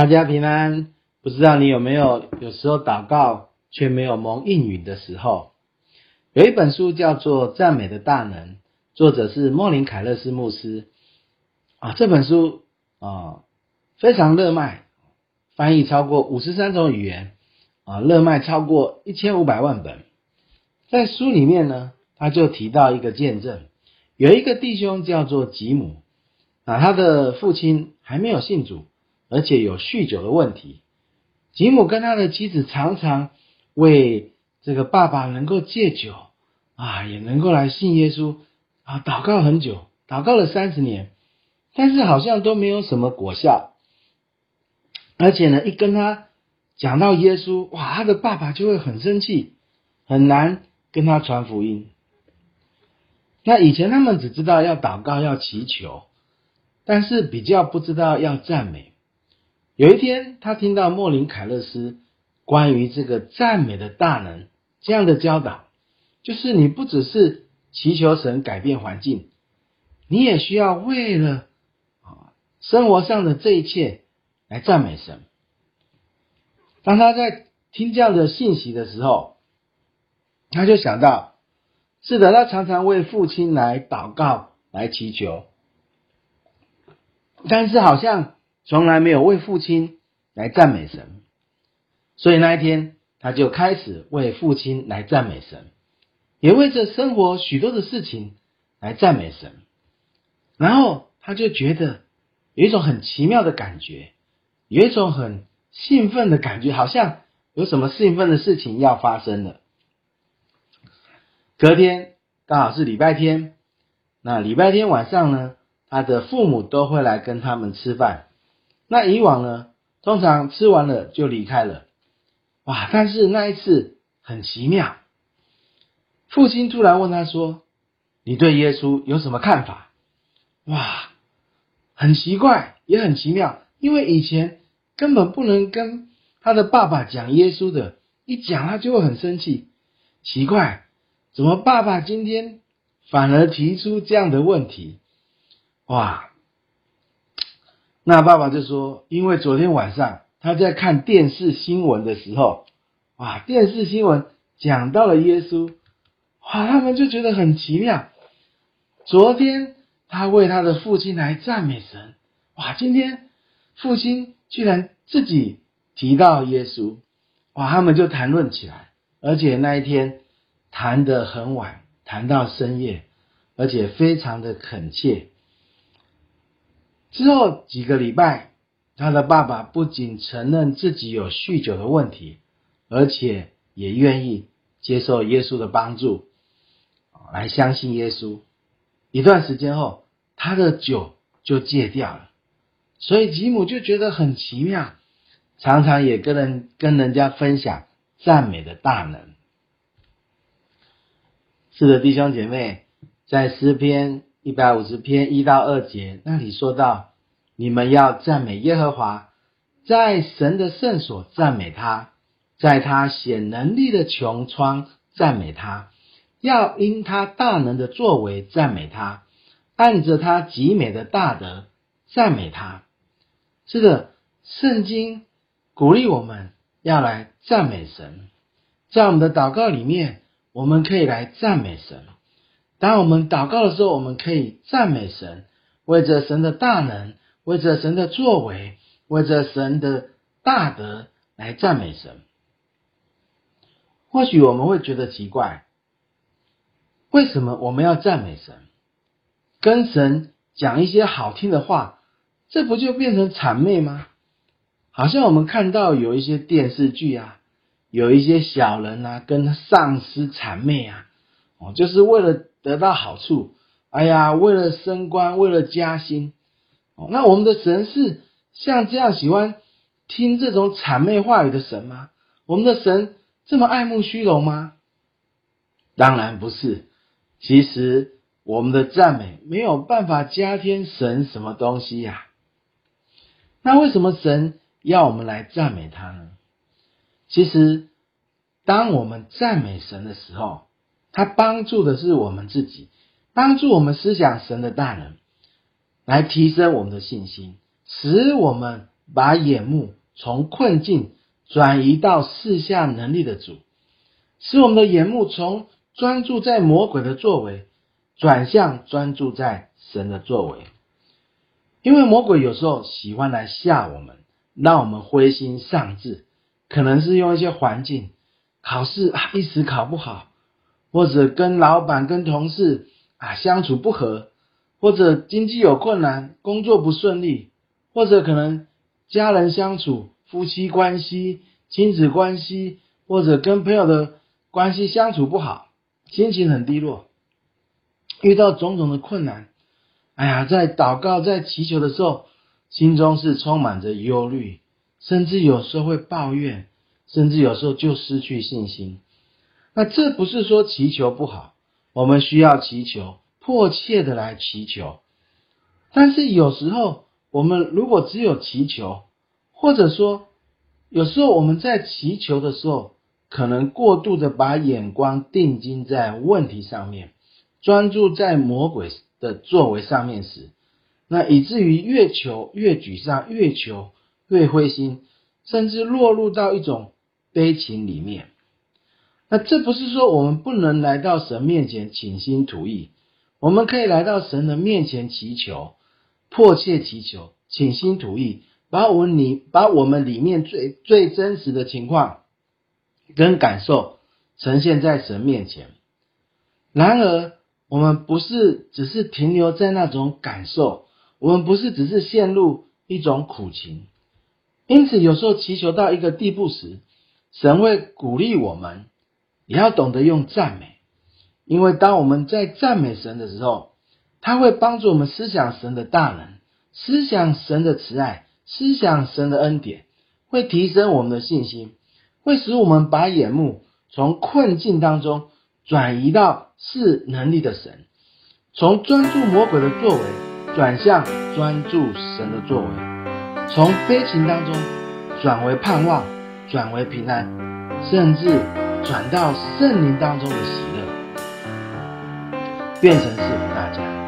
大家平安，不知道你有没有有时候祷告却没有蒙应允的时候？有一本书叫做《赞美的大能》，作者是莫林凯勒斯牧师啊。这本书啊非常热卖，翻译超过五十三种语言啊，热卖超过一千五百万本。在书里面呢，他就提到一个见证，有一个弟兄叫做吉姆啊，他的父亲还没有信主。而且有酗酒的问题，吉姆跟他的妻子常常为这个爸爸能够戒酒啊，也能够来信耶稣啊，祷告很久，祷告了三十年，但是好像都没有什么果效。而且呢，一跟他讲到耶稣，哇，他的爸爸就会很生气，很难跟他传福音。那以前他们只知道要祷告、要祈求，但是比较不知道要赞美。有一天，他听到莫林凯勒斯关于这个赞美的大能这样的教导，就是你不只是祈求神改变环境，你也需要为了啊生活上的这一切来赞美神。当他在听这样的信息的时候，他就想到，是的，他常常为父亲来祷告、来祈求，但是好像。从来没有为父亲来赞美神，所以那一天他就开始为父亲来赞美神，也为这生活许多的事情来赞美神。然后他就觉得有一种很奇妙的感觉，有一种很兴奋的感觉，好像有什么兴奋的事情要发生了。隔天刚好是礼拜天，那礼拜天晚上呢，他的父母都会来跟他们吃饭。那以往呢，通常吃完了就离开了，哇！但是那一次很奇妙，父亲突然问他说：“你对耶稣有什么看法？”哇，很奇怪，也很奇妙，因为以前根本不能跟他的爸爸讲耶稣的，一讲他就会很生气。奇怪，怎么爸爸今天反而提出这样的问题？哇！那爸爸就说：“因为昨天晚上他在看电视新闻的时候，哇，电视新闻讲到了耶稣，哇，他们就觉得很奇妙。昨天他为他的父亲来赞美神，哇，今天父亲居然自己提到耶稣，哇，他们就谈论起来，而且那一天谈得很晚，谈到深夜，而且非常的恳切。”之后几个礼拜，他的爸爸不仅承认自己有酗酒的问题，而且也愿意接受耶稣的帮助，来相信耶稣。一段时间后，他的酒就戒掉了。所以吉姆就觉得很奇妙，常常也跟人跟人家分享赞美的大能。是的，弟兄姐妹，在诗篇。一百五十篇一到二节那里说到，你们要赞美耶和华，在神的圣所赞美他，在他显能力的穹窗赞美他，要因他大能的作为赞美他，按着他极美的大德赞美他。是的，圣经鼓励我们要来赞美神，在我们的祷告里面，我们可以来赞美神。当我们祷告的时候，我们可以赞美神，为着神的大能，为着神的作为，为着神的大德来赞美神。或许我们会觉得奇怪，为什么我们要赞美神？跟神讲一些好听的话，这不就变成谄媚吗？好像我们看到有一些电视剧啊，有一些小人啊，跟上司谄媚啊，哦，就是为了。得到好处，哎呀，为了升官，为了加薪，哦，那我们的神是像这样喜欢听这种谄媚话语的神吗？我们的神这么爱慕虚荣吗？当然不是。其实我们的赞美没有办法加添神什么东西呀。那为什么神要我们来赞美他呢？其实，当我们赞美神的时候，他帮助的是我们自己，帮助我们思想神的大能，来提升我们的信心，使我们把眼目从困境转移到四下能力的主，使我们的眼目从专注在魔鬼的作为，转向专注在神的作为。因为魔鬼有时候喜欢来吓我们，让我们灰心丧志，可能是用一些环境，考试啊一时考不好，或者跟老板、跟同事啊相处不和，或者经济有困难，工作不顺利，或者可能家人相处、夫妻关系、亲子关系，或者跟朋友的关系相处不好，心情很低落，遇到种种的困难。哎呀，在祷告、在祈求的时候，心中是充满着忧虑，甚至有时候会抱怨，甚至有时候就失去信心。那这不是说祈求不好，我们需要祈求，迫切的来祈求。但是有时候，我们如果只有祈求，或者说有时候我们在祈求的时候，可能过度的把眼光定睛在问题上面，专注在魔鬼。的作为上面时，那以至于越求越沮丧，越求越灰心，甚至落入到一种悲情里面。那这不是说我们不能来到神面前倾心吐意，我们可以来到神的面前祈求，迫切祈求，倾心吐意，把我们里把我们里面最最真实的情况跟感受呈现在神面前。然而。我们不是只是停留在那种感受，我们不是只是陷入一种苦情，因此有时候祈求到一个地步时，神会鼓励我们，也要懂得用赞美，因为当我们在赞美神的时候，他会帮助我们思想神的大能，思想神的慈爱，思想神的恩典，会提升我们的信心，会使我们把眼目从困境当中转移到。是能力的神，从专注魔鬼的作为转向专注神的作为，从悲情当中转为盼望，转为平安，甚至转到圣灵当中的喜乐，变成是大家。